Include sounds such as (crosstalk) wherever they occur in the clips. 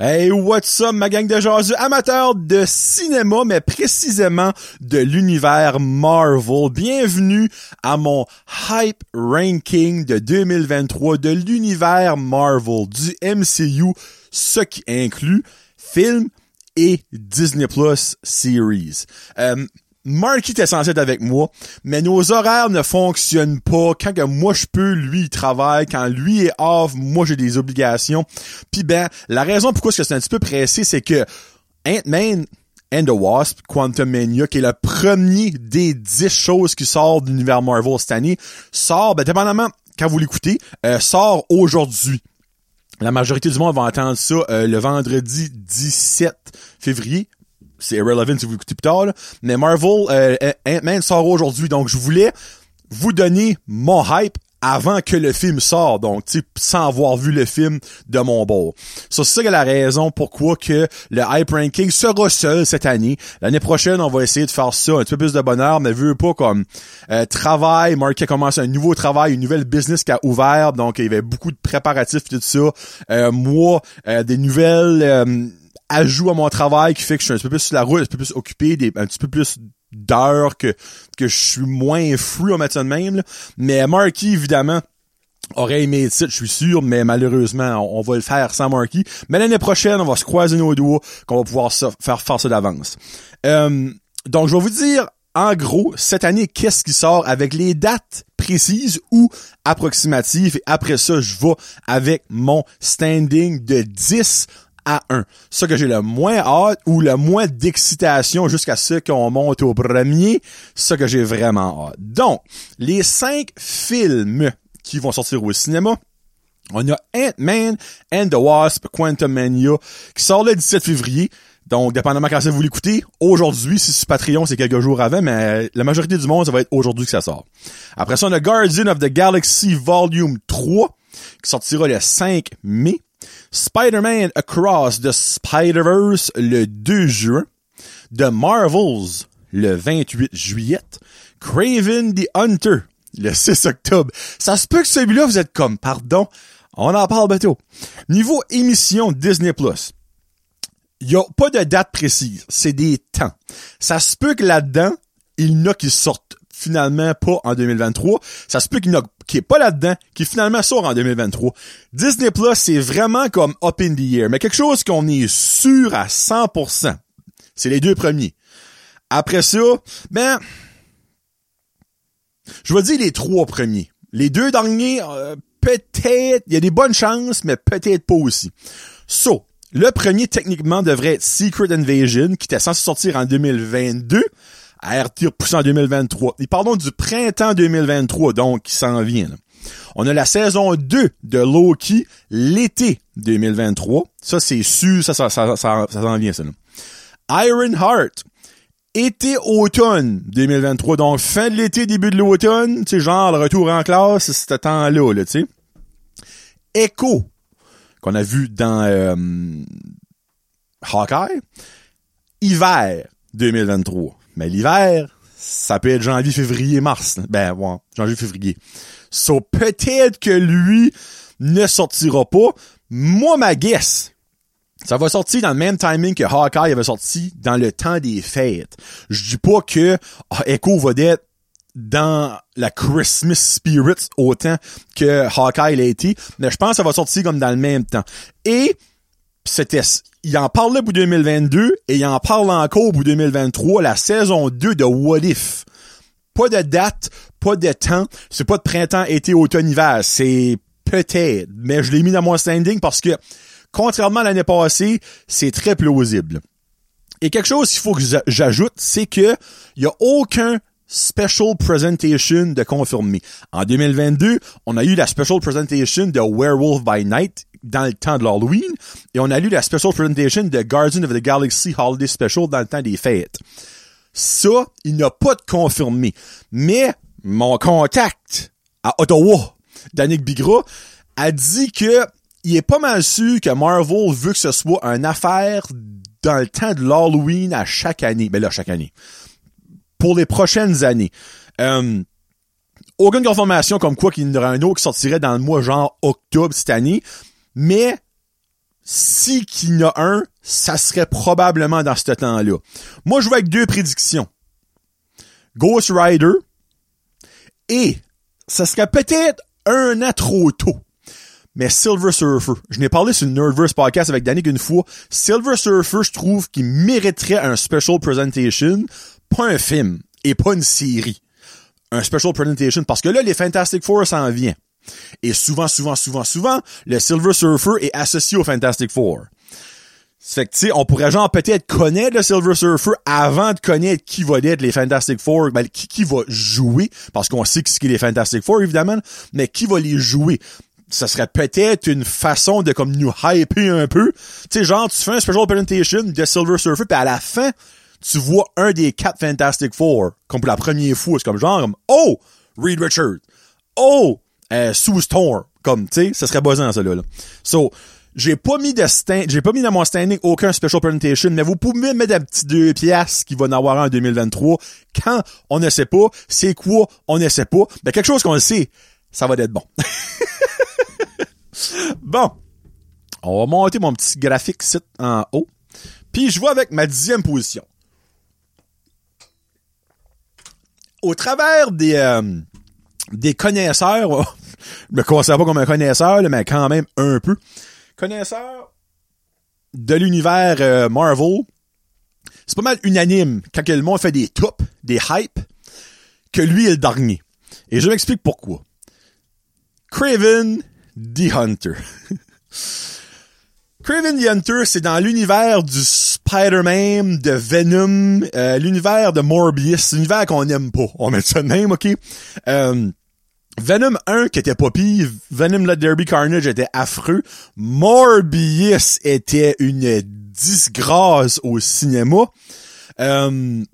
Hey, what's up, ma gang de jasus amateurs de cinéma, mais précisément de l'univers Marvel. Bienvenue à mon Hype Ranking de 2023 de l'univers Marvel, du MCU, ce qui inclut films et Disney Plus Series. Euh, Marky était censé être avec moi, mais nos horaires ne fonctionnent pas. Quand que moi je peux, lui il travaille. Quand lui est off, moi j'ai des obligations. Puis ben, la raison pourquoi c'est un petit peu pressé, c'est que Ant-Man and the Wasp, Quantum Mania, qui est le premier des dix choses qui sort de l'univers Marvel cette année, sort, ben dépendamment quand vous l'écoutez, euh, sort aujourd'hui. La majorité du monde va entendre ça euh, le vendredi 17 février c'est irrelevant si vous écoutez plus tard, mais Marvel, euh, sort aujourd'hui, donc je voulais vous donner mon hype avant que le film sorte, donc tu sans avoir vu le film de mon bord. Ça, c'est ça la raison pourquoi que le hype ranking sera seul cette année. L'année prochaine, on va essayer de faire ça un petit peu plus de bonheur, mais vu pas comme euh, travail. Mark a commencé un nouveau travail, une nouvelle business qui a ouvert, donc il y avait beaucoup de préparatifs et tout ça. Euh, moi, euh, des nouvelles euh, ajout à mon travail qui fait que je suis un petit peu plus sur la route, un petit peu plus occupé, des, un petit peu plus d'heures que, que je suis moins fou en mettre de même. Mais Marky, évidemment, aurait aimé le titre, je suis sûr, mais malheureusement, on, va le faire sans Marky. Mais l'année prochaine, on va se croiser nos doigts qu'on va pouvoir faire, faire ça d'avance. Euh, donc, je vais vous dire, en gros, cette année, qu'est-ce qui sort avec les dates précises ou approximatives? Et après ça, je vais avec mon standing de 10 à 1. Ça que j'ai le moins hâte ou le moins d'excitation jusqu'à ce qu'on monte au premier, ça que j'ai vraiment hâte. Donc, les cinq films qui vont sortir au cinéma, on a Ant-Man and the Wasp Quantum Mania qui sort le 17 février. Donc, dépendamment quand vous l'écoutez, aujourd'hui, si c'est Patreon, c'est quelques jours avant, mais la majorité du monde, ça va être aujourd'hui que ça sort. Après ça, on a Guardian of the Galaxy Volume 3 qui sortira le 5 mai. Spider-Man Across the Spider-Verse le 2 juin, The Marvels le 28 juillet, Craven the Hunter le 6 octobre. Ça se peut que celui-là, vous êtes comme, pardon, on en parle bientôt. Niveau émission Disney+, il y a pas de date précise, c'est des temps. Ça se peut que là-dedans, il y en a qui sortent finalement pas en 2023. Ça se peut qu'il qui est pas là-dedans, qui finalement sort en 2023. Disney Plus, c'est vraiment comme up in the air, mais quelque chose qu'on est sûr à 100%. C'est les deux premiers. Après ça, ben, je vais dire les trois premiers. Les deux derniers, euh, peut-être, il y a des bonnes chances, mais peut-être pas aussi. So, le premier, techniquement, devrait être Secret Invasion, qui était censé sortir en 2022 à RT poussé en 2023. Et parlons du printemps 2023, donc, qui s'en vient. On a la saison 2 de Loki l'été 2023. Ça, c'est sûr, ça, ça, ça, ça, s'en vient, ça. Iron Heart, été-automne 2023. Donc, fin de l'été, début de l'automne, tu genre, le retour en classe, ce temps-là, là, tu sais. Echo, qu'on a vu dans euh, Hawkeye. Hiver 2023. Mais l'hiver, ça peut être janvier, février, mars. Ben, ouais, janvier, février. So, peut-être que lui ne sortira pas. Moi, ma guess, ça va sortir dans le même timing que Hawkeye avait sorti dans le temps des fêtes. Je dis pas que ah, Echo va être dans la Christmas spirit autant que Hawkeye l'a été, mais je pense que ça va sortir comme dans le même temps. Et c'était il en parlait pour 2022 et il en parle encore pour 2023, la saison 2 de What If. Pas de date, pas de temps, c'est pas de printemps, été, automne, hiver, c'est peut-être, mais je l'ai mis dans mon standing parce que, contrairement à l'année passée, c'est très plausible. Et quelque chose qu'il faut que j'ajoute, c'est que il y a aucun special presentation de confirmé. En 2022, on a eu la special presentation de Werewolf by Night dans le temps de l'Halloween et on a eu la special presentation de Guardian of the Galaxy Holiday Special dans le temps des fêtes. Ça, il n'a pas de confirmé. Mais mon contact à Ottawa, Danick Bigra, a dit que il est pas mal sûr que Marvel veut que ce soit une affaire dans le temps de l'Halloween à chaque année. Ben là, chaque année pour les prochaines années. Euh, aucune confirmation comme quoi qu'il y en aurait un autre qui sortirait dans le mois genre octobre cette année, mais si qu'il y en a un, ça serait probablement dans ce temps-là. Moi, je vais avec deux prédictions. Ghost Rider et ça serait peut-être un an trop tôt. Mais Silver Surfer, je n'ai parlé sur le Nerdverse podcast avec Danny une fois. Silver Surfer, je trouve qu'il mériterait un special presentation, pas un film et pas une série. Un special presentation parce que là, les Fantastic Four s'en vient. Et souvent, souvent, souvent, souvent, le Silver Surfer est associé au Fantastic Four. Fait que, tu sais, on pourrait genre peut-être connaître le Silver Surfer avant de connaître qui va être les Fantastic Four, ben, qui, qui va jouer, parce qu'on sait ce qu'est les Fantastic Four, évidemment, mais qui va les jouer? Ça serait peut-être une façon de comme nous hyper un peu. Tu sais, genre, tu fais un special presentation de Silver Surfer, puis à la fin, tu vois un des quatre Fantastic Four, comme pour la première fois. C'est comme genre, comme, oh, Reed Richards. Oh, euh, Sue Storm. Comme, tu sais, ça serait buzzant, ça, là. là. So, j'ai pas mis de j'ai pas mis dans mon standing aucun special presentation, mais vous pouvez mettre un petit deux pièces qui va en avoir un en 2023. Quand on ne sait pas, c'est quoi, on ne sait pas. Ben, quelque chose qu'on le sait, ça va être bon. (laughs) bon. On va monter mon petit graphique site en haut. Puis je vois avec ma dixième position. Au travers des, euh, des connaisseurs, je me considère pas comme un connaisseur, mais quand même un peu connaisseur de l'univers euh, Marvel, c'est pas mal unanime quand le monde fait des tops, des hypes, que lui est le dernier. Et je m'explique pourquoi. Craven the Hunter. (laughs) Craven the Hunter, c'est dans l'univers du Spider-Man, de Venom, euh, l'univers de Morbius, l'univers qu'on n'aime pas. On met ça de même, ok? Euh, Venom 1 qui était pas Venom Let Derby Carnage était affreux, Morbius était une disgrâce au cinéma. Euh,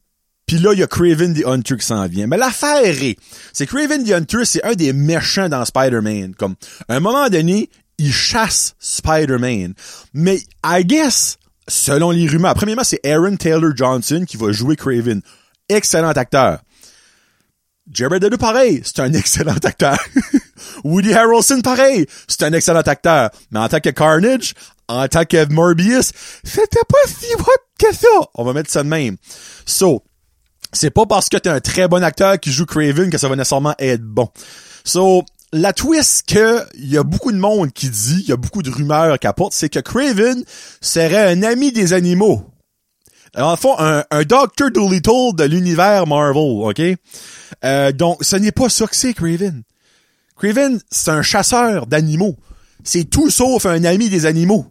puis là, il y a Craven the Hunter qui s'en vient. Mais l'affaire est, c'est Craven the Hunter, c'est un des méchants dans Spider-Man. Comme, à un moment donné, il chasse Spider-Man. Mais, I guess, selon les rumeurs, premièrement, c'est Aaron Taylor Johnson qui va jouer Craven. Excellent acteur. Jared Leto, pareil, c'est un (laughs) excellent acteur. (laughs) Woody Harrelson, pareil, c'est un excellent acteur. Mais en tant que Carnage, en tant que Morbius, c'était pas si bon que ça. On va mettre ça de même. So, c'est pas parce que t'es un très bon acteur qui joue Craven que ça va nécessairement être bon. So, la twist que il y a beaucoup de monde qui dit, il y a beaucoup de rumeurs qui apportent, c'est que Craven serait un ami des animaux. En le fond, un, un Dr. Dolittle de l'univers Marvel, OK? Euh, donc, ce n'est pas ça que c'est, Craven. Craven, c'est un chasseur d'animaux. C'est tout sauf un ami des animaux.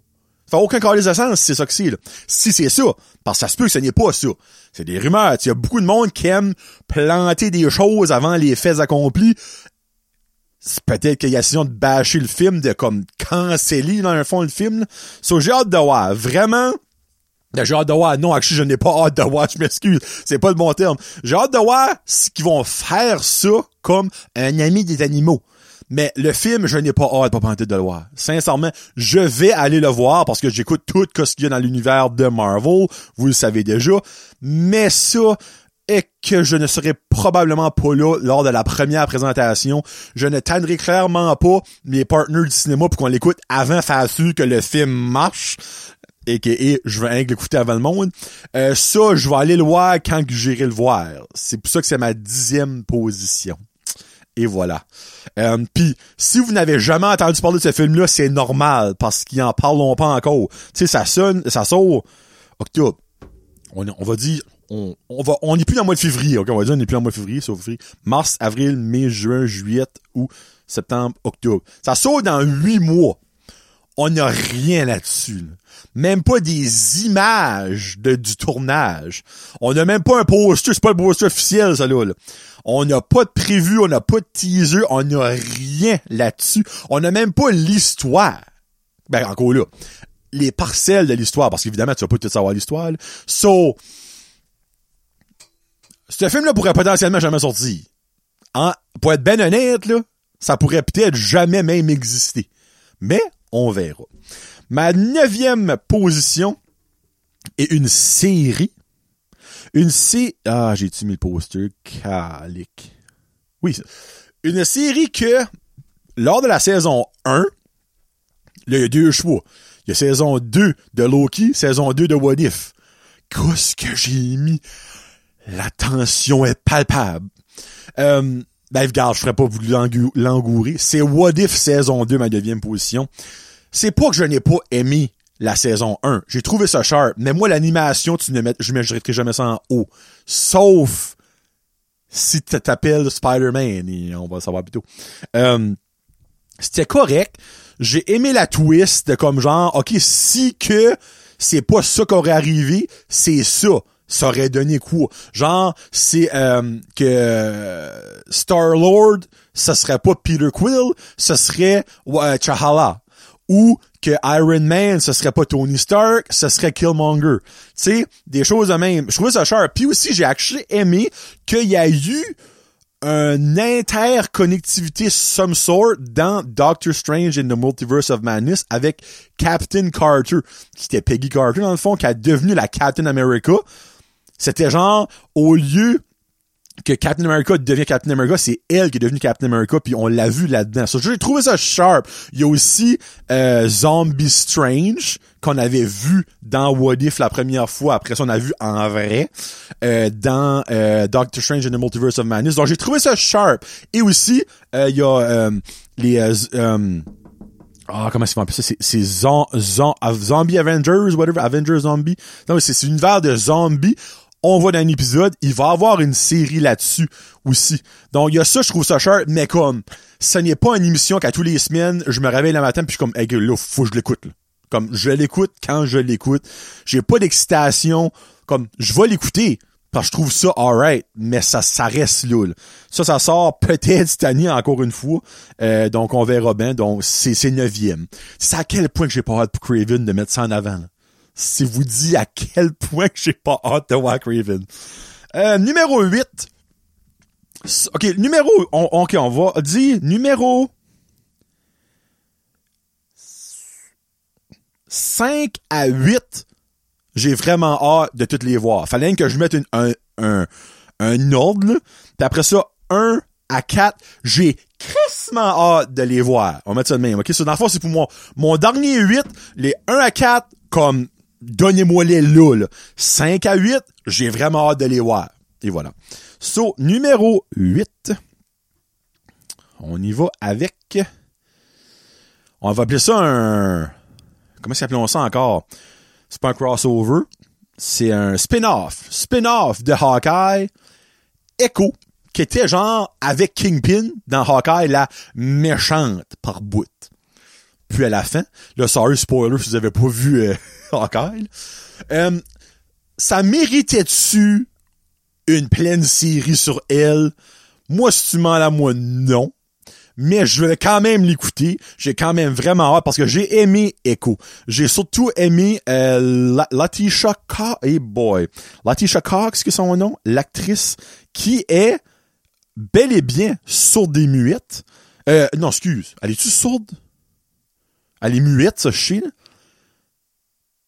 Ça aucun cas de sens si c'est ça que c'est. Si c'est ça, parce que ça se peut que ce n'est pas ça. C'est des rumeurs. Il y a beaucoup de monde qui aime planter des choses avant les faits accomplis. Peut-être qu'il y a décision de bâcher le film, de comme canceller dans le fond le film. So, j'ai hâte de voir. Vraiment, j'ai hâte de voir. Non, actually, je n'ai pas hâte de voir. (laughs) Je m'excuse. C'est pas le bon terme. J'ai hâte de voir ce qu'ils vont faire ça comme un ami des animaux. Mais le film, je n'ai pas hâte pas tenter de le voir. Sincèrement, je vais aller le voir parce que j'écoute tout ce qu'il y a dans l'univers de Marvel. Vous le savez déjà. Mais ça, est que je ne serai probablement pas là lors de la première présentation. Je ne tannerai clairement pas mes partenaires du cinéma pour qu'on l'écoute avant faire sûr que le film marche et que je vais l'écouter avant le monde. Euh, ça, je vais aller le voir quand j'irai le voir. C'est pour ça que c'est ma dixième position. Et voilà. Euh, Puis, si vous n'avez jamais entendu parler de ce film-là, c'est normal, parce qu'ils en parlent pas encore. Tu sais, ça sonne, ça sort octobre. On va dire, on, on va, on n'est plus dans le mois de février, ok? On va dire, on n'est plus dans le mois de février, sauf février. Mars, avril, mai, juin, juillet, août, septembre, octobre. Ça sort dans huit mois. On n'a rien là-dessus. là. Même pas des images de, du tournage. On n'a même pas un poster, c'est pas le poster officiel, ça là. là. On n'a pas de prévu, on n'a pas de teaser, on n'a rien là-dessus. On n'a même pas l'histoire. Ben, encore là. Les parcelles de l'histoire, parce qu'évidemment, tu vas pas tout savoir l'histoire. là. So, ce film-là pourrait potentiellement jamais sortir. Pour être ben honnête, là, ça pourrait peut-être jamais même exister. Mais, on verra. Ma neuvième position est une série. Une série... Ah, j'ai-tu mis le poster? Calique. Oui, ça. Une série que, lors de la saison 1, Là, il y a deux choix. Il y a saison 2 de Loki, saison 2 de What If. Qu'est-ce que j'ai mis? La tension est palpable. Euh, ben, regarde, je ferais pas vous l'engourer. C'est What If saison 2, ma deuxième position. C'est pas que je n'ai pas aimé la saison 1. J'ai trouvé ça sharp. Mais moi, l'animation, tu ne mets, je ne mettrais jamais ça en haut. Sauf si tu t'appelles Spider-Man, on va le savoir plutôt. Euh, c'était correct. J'ai aimé la twist comme genre, ok, si que c'est pas ça qui aurait arrivé, c'est ça. Ça aurait donné quoi? Genre, c'est euh, que Star-Lord, ce serait pas Peter Quill, ce serait euh, Chahala. Ou que Iron Man, ce serait pas Tony Stark, ce serait Killmonger. Tu sais, des choses de même. Je trouvais ça cher. Puis aussi, j'ai actually aimé qu'il y a eu une interconnectivité some sort dans Doctor Strange in the Multiverse of Madness avec Captain Carter, qui Peggy Carter dans le fond, qui a devenu la Captain America. C'était genre, au lieu que Captain America devient Captain America, c'est elle qui est devenue Captain America, puis on l'a vu là-dedans. J'ai trouvé ça sharp. Il y a aussi euh, Zombie Strange qu'on avait vu dans What If la première fois. Après ça, on a vu en vrai euh, dans euh, Doctor Strange in the Multiverse of Madness. Donc j'ai trouvé ça sharp. Et aussi, il y a les ah, comment c'est ça? C'est, c'est Zombie Avengers, whatever, Avengers Zombie. Non, c'est, c'est univers de zombies on voit dans un épisode, il va avoir une série là-dessus aussi. Donc il y a ça, je trouve ça cher, mais comme ce n'est pas une émission qu'à tous les semaines, je me réveille le matin puis je suis comme hey, là, faut que je l'écoute. Comme je l'écoute quand je l'écoute. J'ai pas d'excitation. Comme je vais l'écouter parce que je trouve ça alright, mais ça, ça reste là, Ça, ça sort peut-être cette encore une fois. Euh, donc on verra bien. Donc c'est c'est neuvième. C'est à quel point que j'ai pas hâte pour Craven de mettre ça en avant. Si vous dit à quel point que j'ai pas hâte de voir Raven. Euh, numéro 8. OK, numéro... On, OK, on va dire numéro... 5 à 8, j'ai vraiment hâte de toutes les voir. Fallait que je mette un, un, ordre, là. Puis après ça, 1 à 4, j'ai crissement hâte de les voir. On va mettre ça de même. OK, so, dans le fond, c'est pour moi. Mon dernier 8, les 1 à 4, comme donnez-moi les là, 5 à 8, j'ai vraiment hâte de les voir. Et voilà. So, numéro 8. On y va avec... On va appeler ça un... Comment s'appelons ça encore? C'est pas un crossover. C'est un spin-off. Spin-off de Hawkeye. Echo. Qui était genre avec Kingpin dans Hawkeye, la méchante par bout. Puis à la fin, là, sorry, spoiler si vous avez pas vu euh, (laughs) Euh, ça méritait-tu une pleine série sur elle? Moi, si tu m'en la moi, non. Mais je vais quand même l'écouter. J'ai quand même vraiment hâte parce que j'ai aimé Echo. J'ai surtout aimé euh, Latisha Cox. Hey boy. Latisha Cox, que son nom? L'actrice qui est bel et bien sourde et muette. Euh, non, excuse. Elle est-tu sourde? Elle est muette, ça, chien.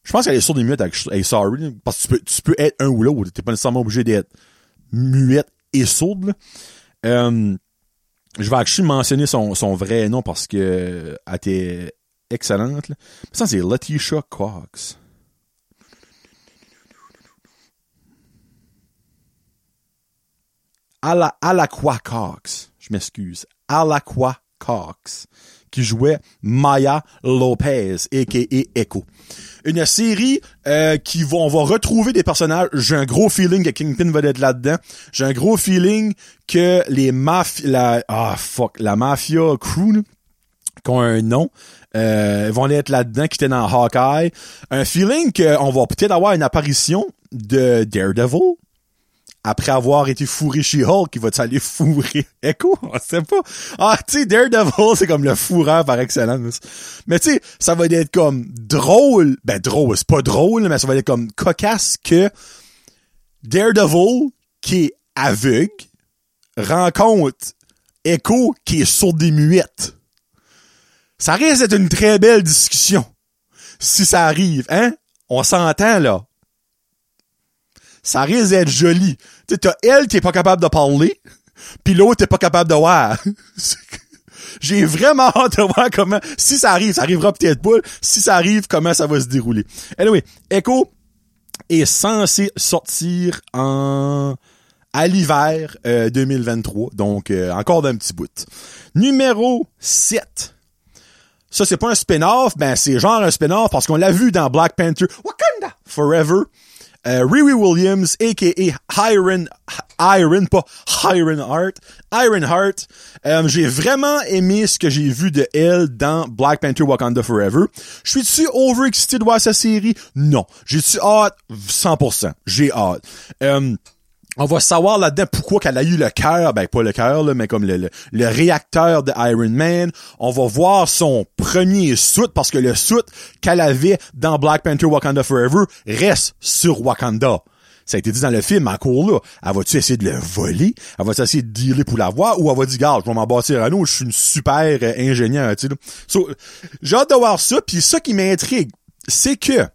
Je pense qu'elle est sourde et muette avec, Sorry, parce que tu peux, être un ou l'autre. T'es pas nécessairement obligé d'être muette et sourde. Euh, je vais actually mentionner son, vrai nom parce que elle était excellente. Ça, c'est Letitia Cox. Alaqua Cox. Je m'excuse. Alaqua Cox qui jouait Maya Lopez, a.k.a. Echo. Une série euh, qui va, on va retrouver des personnages. J'ai un gros feeling que Kingpin va être là-dedans. J'ai un gros feeling que les mafias, la, ah fuck, la mafia crew, qui ont un nom, euh, vont être là-dedans, qui étaient dans Hawkeye. Un feeling qu'on va peut-être avoir une apparition de Daredevil, après avoir été fourré chez Hulk, il va aller fourrer (laughs) Echo? On sait pas. Ah, tu sais, Daredevil, c'est comme le fourreur par excellence. Mais tu sais, ça va être comme drôle. Ben, drôle, c'est pas drôle, mais ça va être comme cocasse que Daredevil, qui est aveugle, rencontre Echo, qui est sourd des muettes. Ça risque d'être une très belle discussion. Si ça arrive, hein? On s'entend, là ça risque d'être joli. Tu t'as elle qui est pas capable de parler, puis l'autre est pas capable de voir. (laughs) J'ai vraiment hâte de voir comment, si ça arrive, ça arrivera peut-être pas, si ça arrive, comment ça va se dérouler. Anyway, Echo est censé sortir en à l'hiver 2023, donc euh, encore d'un petit bout. Numéro 7. Ça, c'est pas un spin-off, ben c'est genre un spin-off parce qu'on l'a vu dans Black Panther Wakanda Forever. Euh, Riri Williams, a.k.a. Iron, Iron, pas Iron Heart, Iron Heart. Euh, j'ai vraiment aimé ce que j'ai vu de elle dans Black Panther Wakanda Forever. Je suis-tu overexcité de voir sa série? Non. J'ai-tu hâte? 100%. J'ai hâte. Euh, on va savoir là-dedans pourquoi qu'elle a eu le cœur, ben pas le cœur mais comme le, réacteur de Iron Man. On va voir son premier soute parce que le soute qu'elle avait dans Black Panther Wakanda Forever reste sur Wakanda. Ça a été dit dans le film, en cours là. Elle va-tu essayer de le voler? Elle va-tu essayer de dealer pour l'avoir? Ou elle va dire, garde, je vais m'en bâtir à nous, je suis une super euh, ingénieur, tu sais. J'ai hâte de voir ça, puis ça qui m'intrigue, c'est que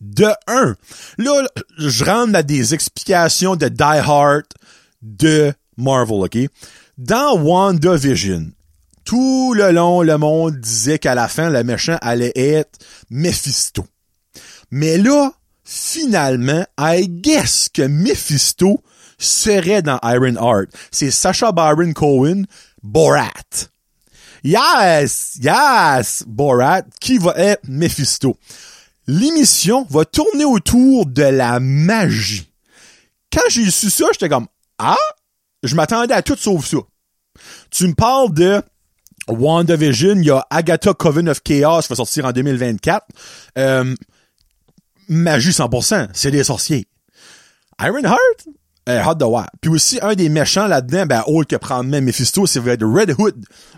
de un. Là, je rentre dans des explications de Die Hard de Marvel, OK? Dans WandaVision, tout le long, le monde disait qu'à la fin, le méchant allait être Mephisto. Mais là, finalement, I guess que Mephisto serait dans Iron Heart. C'est Sacha Baron Cohen, Borat. Yes, yes, Borat, qui va être Mephisto? L'émission va tourner autour de la magie. Quand j'ai su ça, j'étais comme Ah, je m'attendais à tout sauf ça. Tu me parles de WandaVision, il y a Agatha Coven of Chaos qui va sortir en 2024. Euh, magie 100%, c'est des sorciers. Ironheart, euh, hot de. Puis aussi, un des méchants là-dedans, ben, autre que prendre même Mephisto, c'est Red Hood.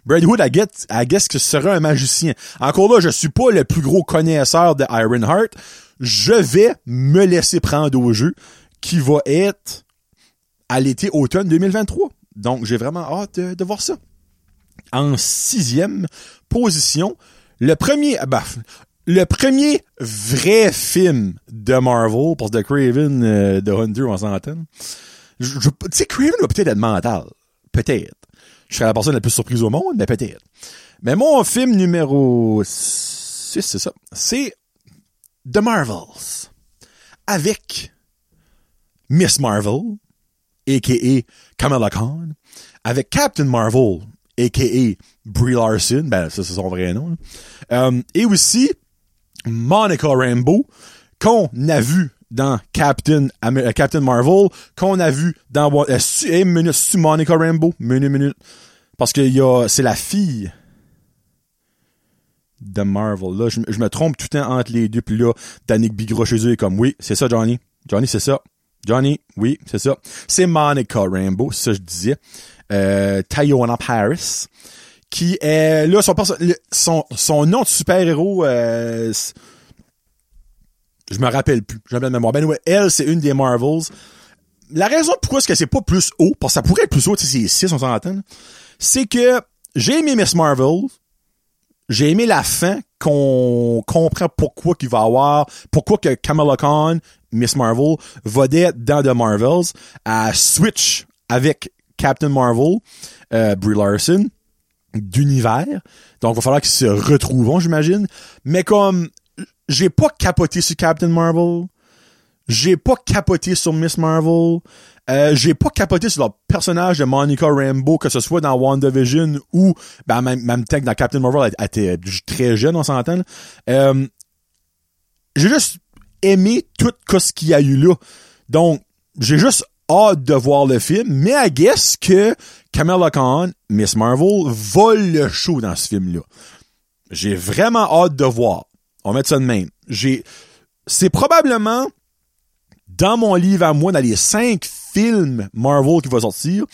Red Hood, I guess, I guess que ce serait un magicien. Encore là, je suis pas le plus gros connaisseur de Ironheart. Je vais me laisser prendre au jeu, qui va être à l'été automne 2023. Donc, j'ai vraiment hâte de, voir ça. En sixième position, le premier, bah, le premier vrai film de Marvel, pour The Craven euh, de Hunter, on s'entend. Tu sais, Craven va peut-être être mental. Peut-être. Je serais la personne la plus surprise au monde, mais peut-être. Mais mon film numéro 6, c'est ça. C'est The Marvels. Avec Miss Marvel, a.k.a. Kamala Khan. Avec Captain Marvel, a.k.a. Brie Larson. Ben, ça, c'est son vrai nom. Euh, et aussi Monica Rambeau, qu'on a vu dans Captain, euh, Captain Marvel, qu'on a vu dans... Euh, une minute, Monica Rambeau? Minute, minute. Parce que c'est la fille de Marvel. Là, je, me trompe tout le temps entre les deux. Puis là, Danick Bigra chez eux est comme, oui, c'est ça, Johnny. Johnny, c'est ça. Johnny, oui, c'est ça. C'est Monica Rambeau, ça je disais. Euh, Tayona Paris qui est là son son, son nom de super-héros euh, je me rappelle plus, j'ai de mémoire. Ben ouais, elle c'est une des Marvels. La raison pourquoi est-ce que c'est pas plus haut, parce que ça pourrait être plus haut, sais, c'est 6 on s'entend, c'est que j'ai aimé Miss Marvel, j'ai aimé la fin qu'on comprend pourquoi qu'il va avoir, pourquoi que Kamala Khan, Miss Marvel, va être dans The Marvels, à Switch avec Captain Marvel, euh, Brie Larson, d'univers. Donc, il va falloir qu'ils se retrouvent, j'imagine. Mais comme, j'ai pas capoté sur Captain Marvel. J'ai pas capoté sur Miss Marvel. Euh, j'ai pas capoté sur le personnage de Monica Rambeau, que ce soit dans WandaVision ou ben, même, même que dans Captain Marvel, elle, était très jeune, on s'entend. Euh, j'ai juste aimé tout ce qu'il y a eu là. Donc, j'ai juste hâte de voir le film, mais I guess que Kamala Khan, Miss Marvel, vole le show dans ce film-là. J'ai vraiment hâte de voir. On va mettre ça de même. J'ai, c'est probablement dans mon livre à moi, dans les cinq films Marvel qui va sortir,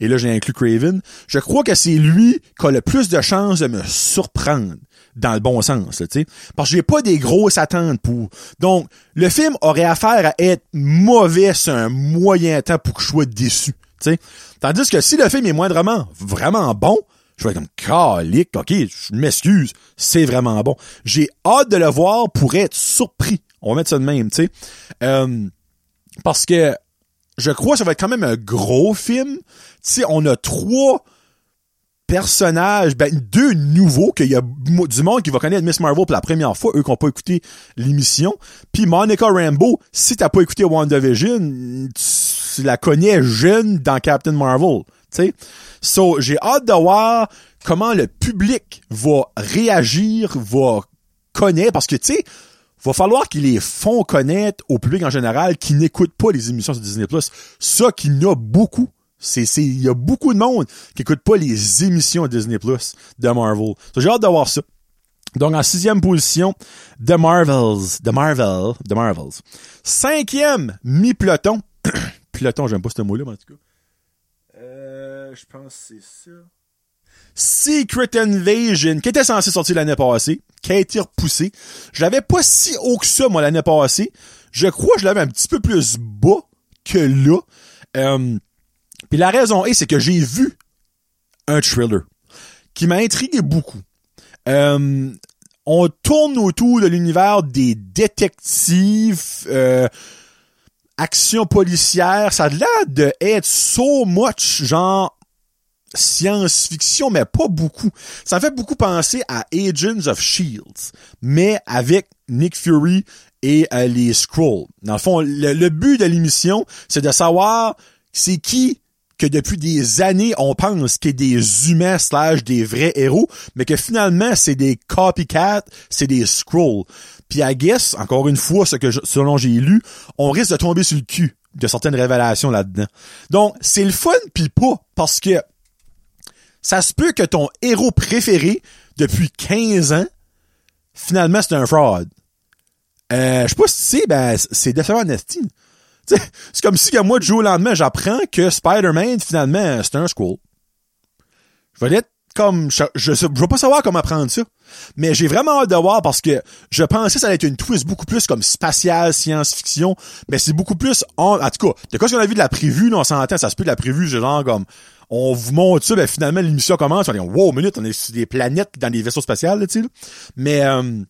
et là j'ai inclus Craven, je crois que c'est lui qui a le plus de chances de me surprendre dans le bon sens, tu sais. Parce que j'ai pas des grosses attentes pour. Donc, le film aurait affaire à être mauvais sur un moyen temps pour que je sois déçu, tu sais. Tandis que si le film est moindrement vraiment bon, je vais être comme calique, ok, je m'excuse, c'est vraiment bon. J'ai hâte de le voir pour être surpris. On va mettre ça de même, tu sais. Euh, parce que je crois que ça va être quand même un gros film. Tu sais, on a trois personnages, ben, deux nouveaux, qu'il y a du monde qui va connaître Miss Marvel pour la première fois, eux qui n'ont pas écouté l'émission. Puis Monica Rambeau, si t'as pas écouté WandaVision, tu la connais jeune dans Captain Marvel, sais. So, j'ai hâte de voir comment le public va réagir, va connaître, parce que, tu sais, va falloir qu'ils les font connaître au public en général qui n'écoute pas les émissions sur Disney+. Ça, qu'il y a beaucoup. C'est, il y a beaucoup de monde qui écoute pas les émissions Disney Plus de Marvel. j'ai hâte de voir ça. Donc, en sixième position, The Marvels. The Marvel. The Marvels. Cinquième, mi-peloton. (clears throat) peloton, j'aime pas ce mot-là, mais en tout cas. Euh, je pense que c'est ça. Secret Invasion, qui était censé sortir l'année passée, qui a été repoussé. Je l'avais pas si haut que ça, moi, l'année passée. Je crois que je l'avais un petit peu plus bas que là. Euh, puis la raison est, c'est que j'ai vu un thriller qui m'a intrigué beaucoup. Euh, on tourne autour de l'univers des détectives, euh, actions policières. Ça a l'air de être so much genre science-fiction, mais pas beaucoup. Ça fait beaucoup penser à Agents of Shields, mais avec Nick Fury et euh, les Scrolls. Dans le fond, le but de l'émission, c'est de savoir c'est qui que depuis des années, on pense qu'il a des humains slash des vrais héros, mais que finalement, c'est des copycats, c'est des scrolls. Puis I guess, encore une fois, ce que selon j'ai lu, on risque de tomber sur le cul de certaines révélations là-dedans. Donc, c'est le fun pis pas, parce que ça se peut que ton héros préféré, depuis 15 ans, finalement, c'est un fraud. Euh, je sais pas si tu sais, ben, c'est décevant c'est comme si, moi, du jour au lendemain, j'apprends que Spider-Man, finalement, c'est un scroll. Je vais être comme, je, je, veux pas savoir comment prendre ça. Mais j'ai vraiment hâte de voir parce que je pensais que ça allait être une twist beaucoup plus comme spatiale, science-fiction. Mais c'est beaucoup plus, en, en tout cas, de quoi ce qu'on a vu de la prévue, là, on s'entend, ça se peut de la prévue, genre comme, on vous montre ça, ben finalement, l'émission commence, on dit, wow, minute, on est sur des planètes dans des vaisseaux spatials, tu sais. Mais, euh,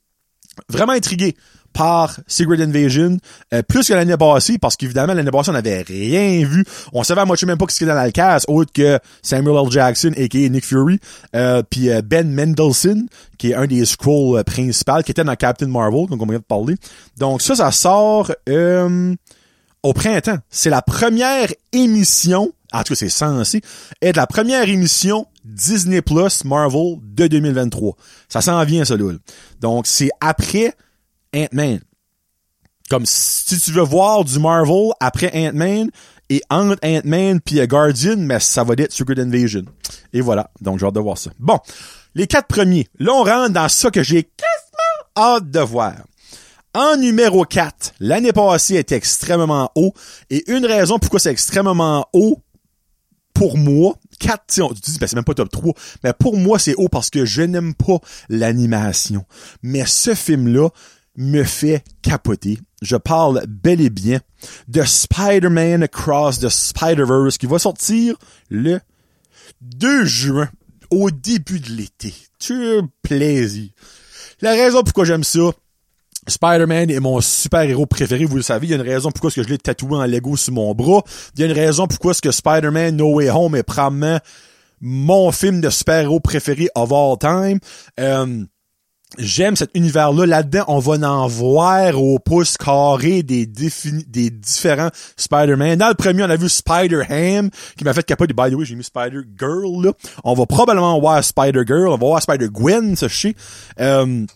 vraiment intrigué par Secret Invasion, euh, plus que l'année passée, parce qu'évidemment, l'année passée, on n'avait rien vu. On savait à moitié même pas ce qu'il y avait dans le autre que Samuel L. Jackson, a.k.a. Nick Fury, euh, puis euh, Ben Mendelsohn, qui est un des scrolls euh, principaux, qui était dans Captain Marvel, donc on vient de parler. Donc ça, ça sort au printemps. C'est la première émission, en tout cas c'est censé, être la première émission Disney Plus Marvel de 2023. Ça s'en vient, ça, là. Donc, c'est après Ant-Man. Comme si tu veux voir du Marvel après Ant-Man et entre Ant-Man puis Guardian, mais ça va être Secret Invasion. Et voilà. Donc, j'ai hâte de voir ça. Bon. Les quatre premiers. Là, on rentre dans ça que j'ai quasiment hâte de voir. En numéro 4, l'année passée était extrêmement haut. Et une raison pourquoi c'est extrêmement haut pour moi, 4, tu dis, ben, c'est même pas top 3, mais pour moi, c'est haut parce que je n'aime pas l'animation. Mais ce film-là, me fait capoter. Je parle bel et bien de Spider-Man Across the Spider-Verse qui va sortir le 2 juin au début de l'été. Tu plaisir. La raison pourquoi j'aime ça, Spider-Man est mon super-héros préféré, vous le savez. Il y a une raison pourquoi est-ce que je l'ai tatoué en Lego sur mon bras. Il y a une raison pourquoi est-ce que Spider-Man No Way Home est probablement mon film de super-héros préféré of all time. Euh, j'aime cet univers-là. Là-dedans, on va en voir au pouce carré des, différents Spider-Man. Dans le premier, on a vu Spider-Ham, qui m'a fait capoter. By the way, j'ai mis Spider-Girl, là. On va probablement voir Spider-Girl. On va voir Spider-Gwen, ça, je euh,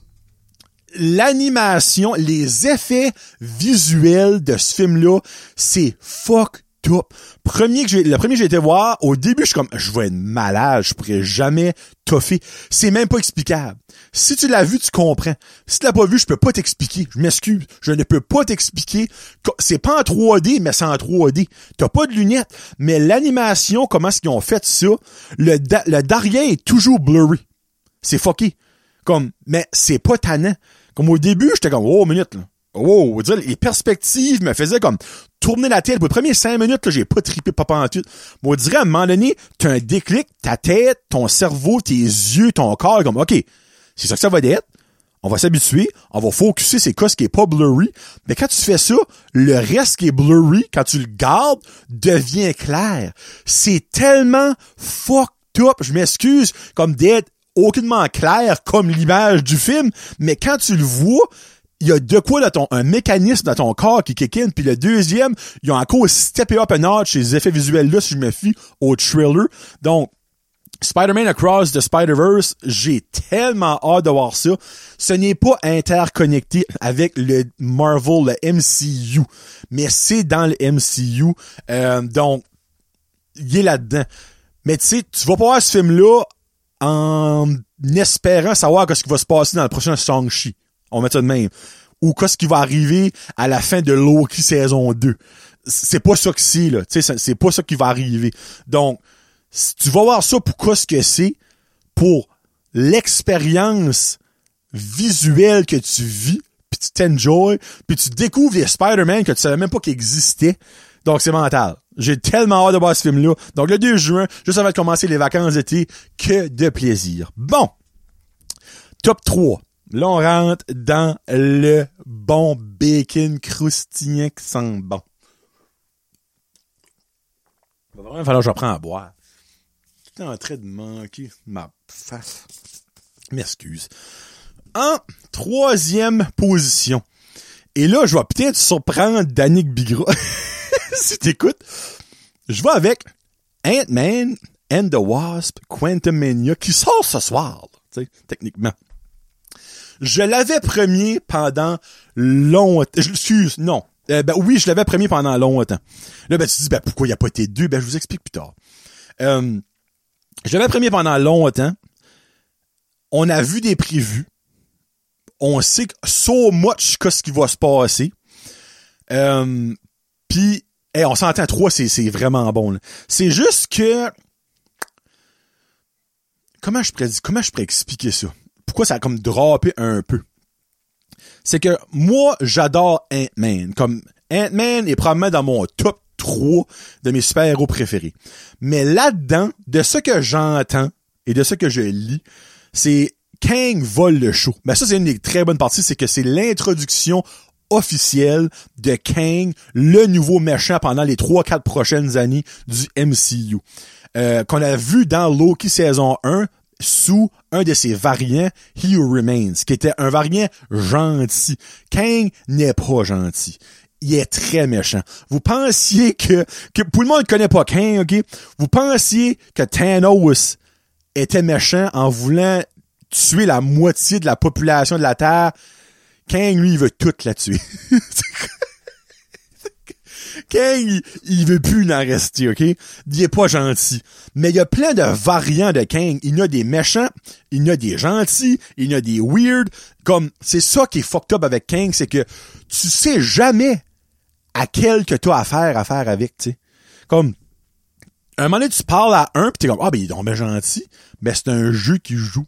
L'animation, les effets visuels de ce film-là, c'est fuck top. Premier que j'ai, le premier que j'ai été voir, au début, je suis comme, je vais être malade, je pourrais jamais toffer. C'est même pas explicable. Si tu l'as vu, tu comprends. Si tu l'as pas vu, je peux pas t'expliquer. Je m'excuse. Je ne peux pas t'expliquer. C'est pas en 3D, mais c'est en 3D. T'as pas de lunettes. Mais l'animation, comment est-ce qu'ils ont fait ça? Le, le derrière est toujours blurry. C'est fucké. Comme, mais c'est pas tannant. Comme au début, j'étais comme, oh, minute, là. Dire, les perspectives me faisaient comme tourner la tête. Pour les premiers cinq minutes, là, j'ai pas trippé papa en tout. Moi, je dirais, à un moment donné, t'as un déclic, ta tête, ton cerveau, tes yeux, ton corps, comme, OK, c'est ça que ça va être. On va s'habituer, on va focuser c'est quoi ce qui est pas blurry. Mais quand tu fais ça, le reste qui est blurry, quand tu le gardes, devient clair. C'est tellement fucked up, je m'excuse, comme d'être aucunement clair comme l'image du film, mais quand tu le vois, il y a de quoi dans ton, un mécanisme dans ton corps qui kick in, puis le deuxième, ils ont encore steppé up un notch ces effets visuels-là, si je me fie au thriller. Donc, Spider-Man Across the Spider-Verse, j'ai tellement hâte de voir ça. Ce n'est pas interconnecté avec le Marvel, le MCU, mais c'est dans le MCU. Euh, donc, il est là-dedans. Mais tu sais, tu vas pas voir ce film-là en espérant savoir ce qui va se passer dans le prochain Shang-Chi. On met ça de même. Ou qu'est-ce qui va arriver à la fin de Loki saison 2. C'est pas ça que c'est, là. C'est pas ça qui va arriver. Donc, tu vas voir ça pour qu'est-ce que c'est, pour l'expérience visuelle que tu vis, puis tu t'enjoy, puis tu découvres les Spider-Man que tu savais même pas qu'ils existaient. Donc, c'est mental. J'ai tellement hâte de voir ce film-là. Donc, le 2 juin, juste avant de commencer les vacances d'été, que de plaisir. Bon. Top 3. Là, on rentre dans le bon bacon croustillant qui sent bon. Il va vraiment falloir que je reprends à boire. Tout en train de manquer ma face. M'excuse. En troisième position. Et là, je vais peut-être surprendre Danick Bigra. (laughs) si t'écoutes. Je vais avec Ant-Man and the Wasp Quantumania qui sort ce soir, tu sais, techniquement. Je l'avais premier pendant longtemps. Excuse, non. Euh, ben oui, je l'avais premier pendant longtemps. Là, ben tu te dis, ben pourquoi il n'y a pas été deux? Ben je vous explique plus tard. Euh, je l'avais premier pendant longtemps. On a vu des prévus. On sait so much qu'est-ce qui va se passer. Euh, Puis, on s'entend trois, c'est, vraiment bon. C'est juste que... Comment je comment je pourrais expliquer ça? Pourquoi ça a comme droppé un peu? C'est que moi, j'adore Ant-Man. Comme Ant-Man est probablement dans mon top 3 de mes super-héros préférés. Mais là-dedans, de ce que j'entends et de ce que je lis, c'est Kang vole le show. Ben ça, c'est une des très bonnes parties, c'est que c'est l'introduction officielle de Kang, le nouveau méchant pendant les 3-4 prochaines années du MCU. Euh, qu'on a vu dans Loki saison 1, sous un de ses variants, He Remains, qui était un variant gentil. Kang n'est pas gentil. Il est très méchant. Vous pensiez que, que, pour le monde ne connaît pas Kang, ok? Vous pensiez que Thanos était méchant en voulant tuer la moitié de la population de la Terre. Kang, lui, il veut tout la (laughs) tuer. Kang, il, veut plus en rester, OK? Il est pas gentil. Mais il y a plein de variants de Kang. Il y a des méchants, il y a des gentils, il y a des weird. Comme, c'est ça qui est fucked up avec Kang, c'est que tu sais jamais à quel que tu as affaire à faire avec, tu sais. Comme, un moment donné, tu parles à un, pis t'es comme, ah, ben, il est gentil. Ben, c'est un jeu qui joue.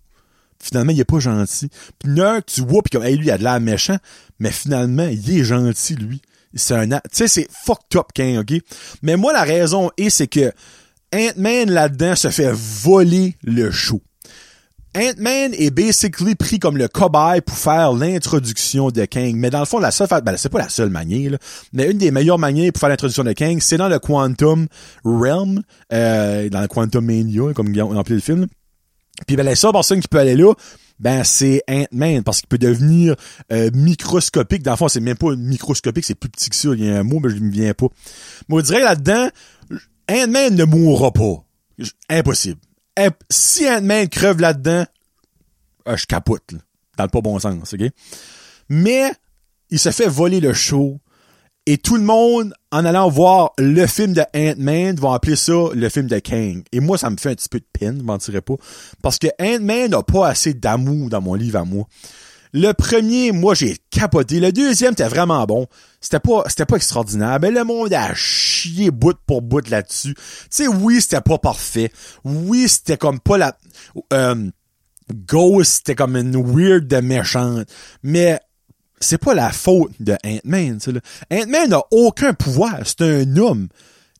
Finalement, il est pas gentil. Puis là, tu vois, pis comme, hey, lui, il a de l'air méchant. Mais finalement, il est gentil, lui c'est un, tu sais, c'est fucked up, King, ok? Mais moi, la raison est, c'est que Ant-Man là-dedans se fait voler le show. Ant-Man est basically pris comme le cobaye pour faire l'introduction de Kang. Mais dans le fond, la seule, ben, c'est pas la seule manière, là, mais une des meilleures manières pour faire l'introduction de Kang, c'est dans le Quantum Realm, euh, dans le Quantum Mania, comme on appelé le film. Puis ben, la seule personne qui peut aller là, ben c'est Ant-Man parce qu'il peut devenir euh, microscopique. Dans le fond, c'est même pas microscopique, c'est plus petit que ça. Il y a un mot, mais je me viens pas. Moi, je dirais là-dedans, Ant-Man ne mourra pas. Impossible. Si Ant-Man creve là-dedans, ah, je capote, là, dans le pas bon sens, ok? Mais il se fait voler le show et tout le monde, en allant voir le film de Ant-Man, va appeler ça le film de Kang. Et moi, ça me fait un petit peu de peine, je mentirais pas. Parce que Ant-Man n'a pas assez d'amour dans mon livre à moi. Le premier, moi, j'ai capoté. Le deuxième, c'était vraiment bon. C'était pas, c'était pas extraordinaire. Mais le monde a chié bout pour bout là-dessus. Tu sais, oui, c'était pas parfait. Oui, c'était comme pas la, euh, Ghost, c'était comme une weird de méchante. Mais c'est pas la faute de Ant-Man. Ant-Man n'a aucun pouvoir. C'est un homme.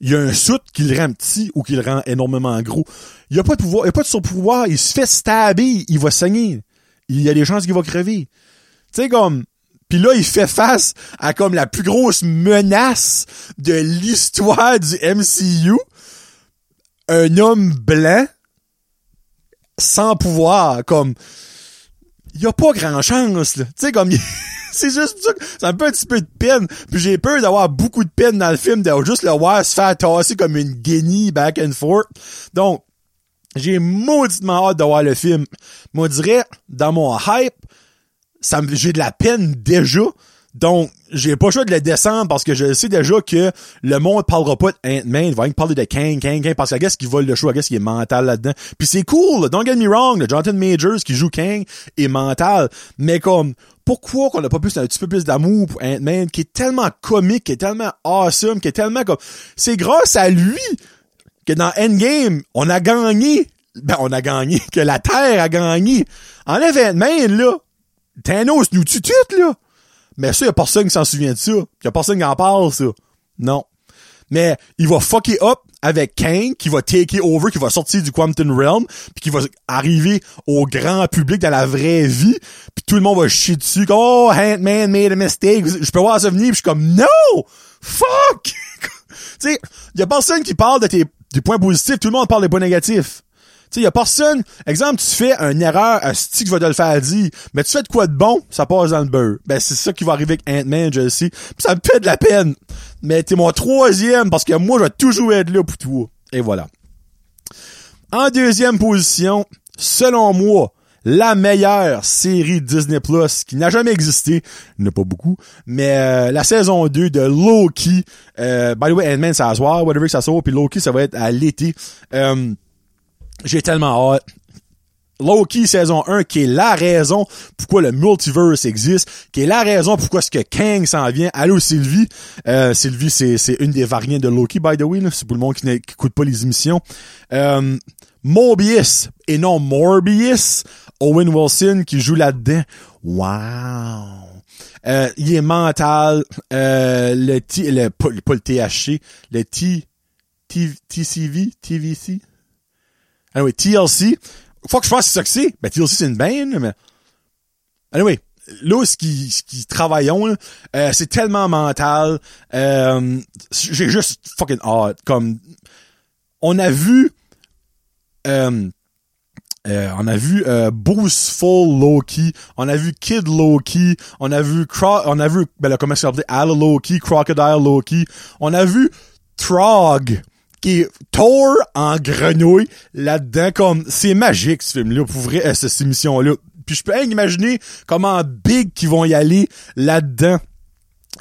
Il y a un soute qui le rend petit ou qui le rend énormément gros. Il a pas de pouvoir, il a pas de son pouvoir. Il se fait stabber, il va saigner. Il y a des chances qu'il va crever. Tu sais, comme, puis là, il fait face à comme la plus grosse menace de l'histoire du MCU. Un homme blanc sans pouvoir, comme, il y a pas grand chance, là. Tu sais, comme, (laughs) c'est juste ça, ça me fait un petit peu de peine. Puis j'ai peur d'avoir beaucoup de peine dans le film, de juste le voir se faire tasser comme une guenille back and forth. Donc, j'ai mauditement hâte de voir le film. Moi, dirais, dans mon hype, ça j'ai de la peine déjà. Donc, j'ai pas le choix de le descendre parce que je sais déjà que le monde parlera pas de Ant-Man, il va rien parler de Kang, Kang, Kang, parce que qu'est-ce qu'il vole le show, qu'est-ce qu'il est mental là-dedans. Puis c'est cool, don't get me wrong, le Jonathan Majors qui joue Kang est mental, mais comme, pourquoi qu'on a pas plus un petit peu plus d'amour pour Ant-Man qui est tellement comique, qui est tellement awesome, qui est tellement comme, c'est grâce à lui que dans Endgame, on a gagné, ben on a gagné, (laughs) que la Terre a gagné. Enlève Ant-Man, là, Thanos nous tue tout, là. Mais ça, y a personne qui s'en souvient de ça. Y a personne qui en parle, ça. Non. Mais il va fucker up avec Kang, qui va take over, qui va sortir du Quantum Realm, puis qui va arriver au grand public dans la vraie vie, puis tout le monde va chier dessus, comme, oh, Ant-Man made a mistake. Je peux voir ça venir, puis je suis comme, no! Fuck! (laughs) tu sais, y a personne qui parle de tes, des points positifs, tout le monde parle des points négatifs. Sais, y a personne, exemple, tu fais une erreur, un stick va te le faire dire, mais tu fais de quoi de bon, ça passe dans le beurre. Ben, c'est ça qui va arriver avec Ant-Man, je le sais. Ça me fait de la peine. Mais t'es mon troisième, parce que moi, je vais toujours être là pour toi. Et voilà. En deuxième position, selon moi, la meilleure série Disney Plus qui n'a jamais existé, il n'y en a pas beaucoup, mais euh, la saison 2 de Loki, euh, by the way, Ant-Man, ça va soir, whatever que ça sort, puis Loki, ça va être à l'été. Euh, j'ai tellement hâte. Loki saison 1 qui est la raison pourquoi le multiverse existe, qui est la raison pourquoi ce que Kang s'en vient. Allô Sylvie, euh, Sylvie c'est c'est une des variantes de Loki by the way, c'est pour le monde qui n'écoute pas les émissions. Euh, Mobius et non Morbius, Owen Wilson qui joue là-dedans. Wow. Euh, il est mental, euh, le T, le pas, le THC, le T, T TCV, TVC, Anyway, TLC. Faut que je fasse ce que c'est. Ben, TLC, c'est une band, mais... Anyway, là, ce qui, ce qui travaillons, euh, c'est tellement mental. Euh, j'ai juste fucking hâte. Comme, on a vu, euh, euh, on a vu euh, Boostful Loki, on a vu Kid Loki, on a vu Cro on a vu ben là, comment ça s'appelle Al Loki, Crocodile Loki, on a vu Trog qui est en grenouille là-dedans comme c'est magique ce film là pour vrai euh, cette émission là puis je peux imaginer comment big qu'ils vont y aller là-dedans.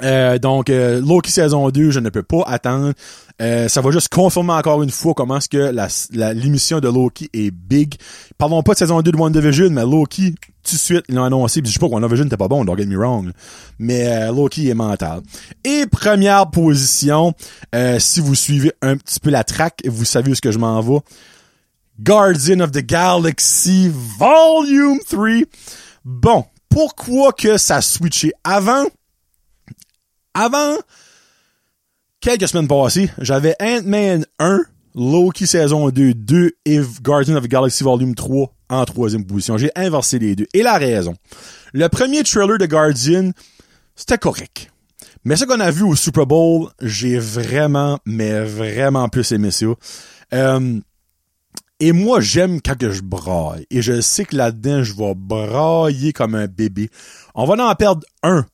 Euh, donc euh, Loki saison 2 je ne peux pas attendre euh, ça va juste confirmer encore une fois comment est-ce que la, l'émission de Loki est big. Parlons pas de saison 2 de WandaVision mais Loki tout de suite ils l'ont annoncé. Puis je sais pas que WandaVision n'était pas bon don't get me wrong. Mais euh, Loki est mental. Et première position si vous suivez un petit peu la track vous savez où ce que je m'en vais Guardian of the Galaxy Volume 3 bon pourquoi que ça switché? Avant avant quelques semaines passées, j'avais Ant-Man 1, Loki saison 2, 2 et Guardian of the Galaxy Volume 3 en troisième position. J'ai inversé les deux. Et la raison. Le premier trailer de Guardian, c'était correct. Mais ce qu'on a vu au Super Bowl, j'ai vraiment, mais vraiment plus aimé ça. Euh, et moi, j'aime quand je braille. Et je sais que là-dedans, je vais brailler comme un bébé. On va en perdre un,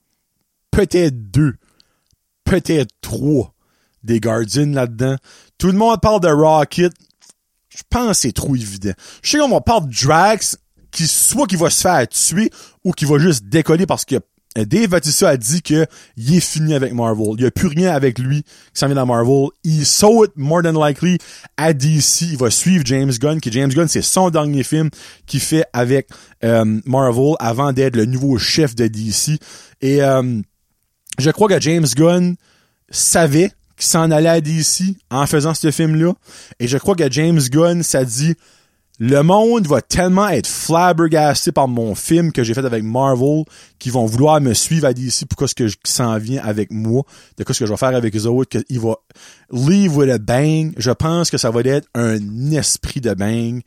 peut-être deux peut-être trois des Guardians là-dedans. Tout le monde parle de Rocket. Je pense que c'est trop évident. Je sais qu'on parle de Drax, qui soit qui va se faire tuer ou qui va juste décoller parce que euh, Dave Bautista a dit que il est fini avec Marvel. Il n'y a plus rien avec lui qui s'en vient dans Marvel. Il saute more than likely à DC. Il va suivre James Gunn, qui James Gunn, c'est son dernier film qu'il fait avec euh, Marvel avant d'être le nouveau chef de DC. Et euh, je crois que James Gunn savait qu'il s'en allait à DC en faisant ce film-là. Et je crois que James Gunn s'est dit, le monde va tellement être flabbergasté par mon film que j'ai fait avec Marvel qu'ils vont vouloir me suivre à DC pour ce que s'en vient avec moi, de quoi ce que je vais faire avec eux autres, qu'il va leave with a bang. Je pense que ça va être un esprit de bang.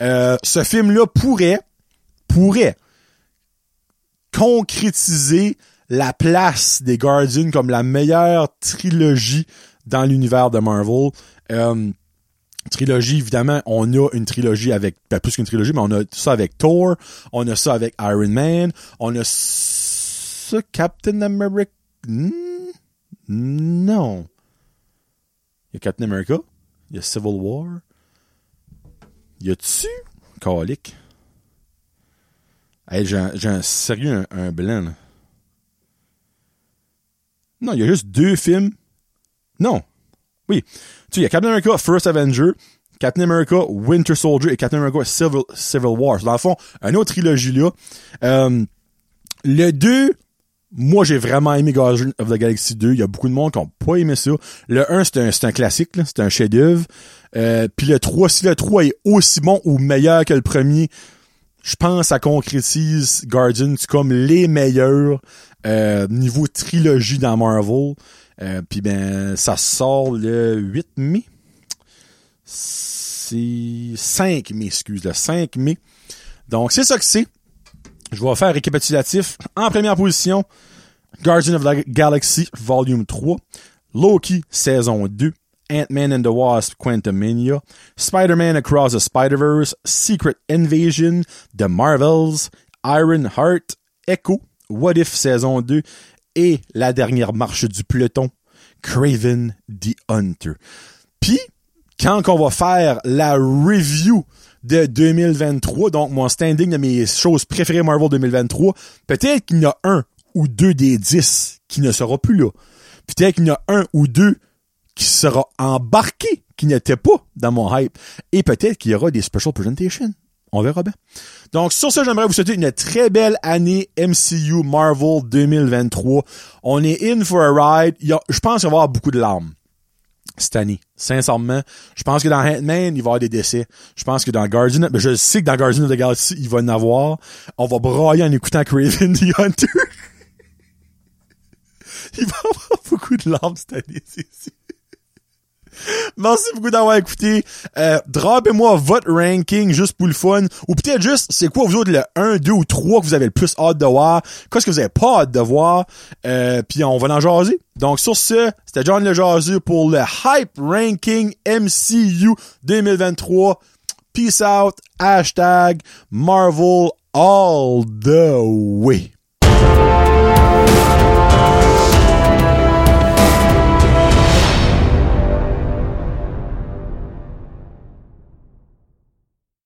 Euh, ce film-là pourrait, pourrait concrétiser la place des Guardians comme la meilleure trilogie dans l'univers de Marvel. Euh, Trilogie, évidemment, on a une trilogie avec, ben, plus qu'une trilogie, mais on a ça avec Thor, on a ça avec Iron Man, on a ça Captain America. Hmm? Non. Il y a Captain America, il y a Civil War. Y a-tu? Calique. Hey, j'ai un, sérieux un, un. Non, il y a juste deux films. Non. Oui. Tu il y a Captain America First Avenger, Captain America Winter Soldier et Captain America Civil, Civil War. Dans le fond, une autre trilogie là. Euh, le 2, moi j'ai vraiment aimé Guardians of the Galaxy 2. Il y a beaucoup de monde qui ont pas aimé ça. Le 1, c'est un, un classique, c'est un chef-d'œuvre. Euh, Puis le 3, si le 3 est aussi bon ou meilleur que le premier, je pense ça concrétise Guardians comme les meilleurs euh, niveau trilogie dans Marvel. Euh, Puis ben, ça sort le 8 mai. C'est 5 mai, excuse, le 5 mai. Donc c'est ça que c'est. Je vais faire récapitulatif. En première position, Guardian of the Galaxy Volume 3, Loki saison 2, Ant-Man and the Wasp Quantumania, Spider-Man Across the Spider-Verse, Secret Invasion, The Marvels, Iron Heart, Echo, What If saison 2 et la dernière marche du peloton, Craven the Hunter. Puis, quand on va faire la review de 2023, donc mon standing de mes choses préférées Marvel 2023, peut-être qu'il y a un ou deux des dix qui ne sera plus là. Peut-être qu'il y a un ou deux qui sera embarqué, qui n'était pas dans mon hype. Et peut-être qu'il y aura des special presentations. On verra bien. Donc, sur ce, j'aimerais vous souhaiter une très belle année MCU Marvel 2023. On est in for a ride. Il y a- je pense qu'il va y avoir beaucoup de larmes cette année. Sincèrement, je pense que dans Ant-Man, il va y avoir des décès. Je pense que dans Guardian, ben je sais que dans Guardian of the Galaxy, il va y en avoir. On va brailler en écoutant Craven the Hunter. (laughs) il va y avoir beaucoup de larmes cette année, c'est sûr. (laughs) Merci beaucoup d'avoir écouté. Euh, Drapez-moi votre ranking juste pour le fun. Ou peut-être juste, c'est quoi vous autres le 1, 2 ou 3 que vous avez le plus hâte de voir? Qu'est-ce que vous avez pas hâte de voir? Euh, puis on va en jaser. Donc sur ce, c'était John le Jasu pour le Hype Ranking MCU 2023. Peace out. Hashtag Marvel all the way.